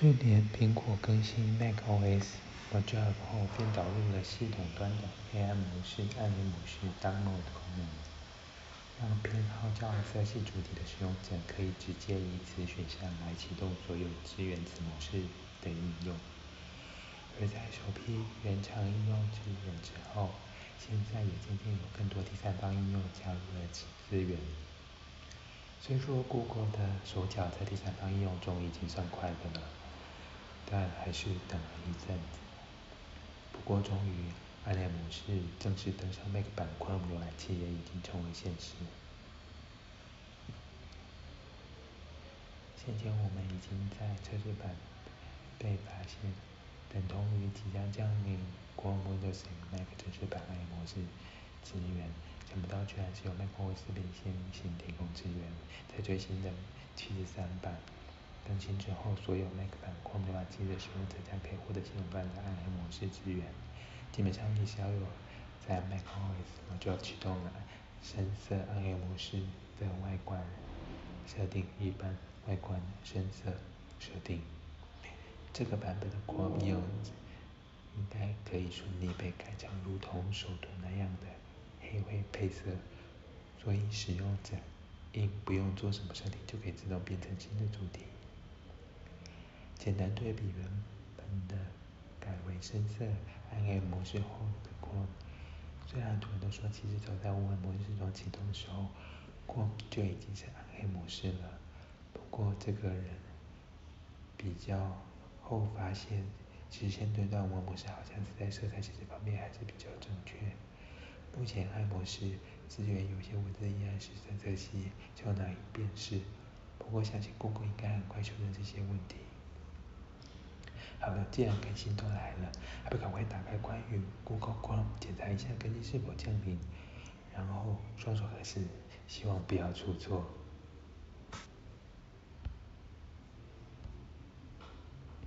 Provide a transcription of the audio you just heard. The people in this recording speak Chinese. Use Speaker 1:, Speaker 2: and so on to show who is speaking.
Speaker 1: 去年苹果更新 macOS Module 后，便导入了系统端的黑暗模式、暗黑模式 Dark Mode 功能，让偏好较为色系主题的使用者可以直接以此选项来启动所有支援此模式的应用。而在首批原厂应用支援之后，现在也渐渐有更多第三方应用加入了此支援。虽说 Google 的手脚在第三方应用中已经算快的了。但还是等了一阵子，不过终于，暗黑模式正式登上 Mac 版 Chrome 浏览器也已经成为现实。先前我们已经在测试版被发现，等同于即将降临 Chrome Windows Mac 正式版暗黑模式资源，想不到居然是由 macOS 领先行提供资源，在最新的七十三版。更新之后，所有 Mac 版 Chrome 浏览器的使用者将可以获得系统端的暗黑模式支援。基本上，你只要有在 macOS Module 启动了深色暗黑模式的外观设定，一般外观深色设定，这个版本的 Chrome 应用应该可以顺利被改成如同首图那样的黑灰配色，所以使用者应不用做什么设定就可以自动变成新的主题。简单对比原本的改为深色暗黑模式后的光虽然很多人都说，其实早在无痕模式中启动的时候光就已经是暗黑模式了。不过这个人比较后发现，其实现阶段无痕模式好像是在色彩显示方面还是比较正确。目前暗模式支援有些文字依然是深色系，较难以辨识。不过相信公公应该很快修正这些问题。好的，既然更新都来了，还不赶快打开关于 Google Chrome 检查一下更新是否降频，然后双手合十，希望不要出错。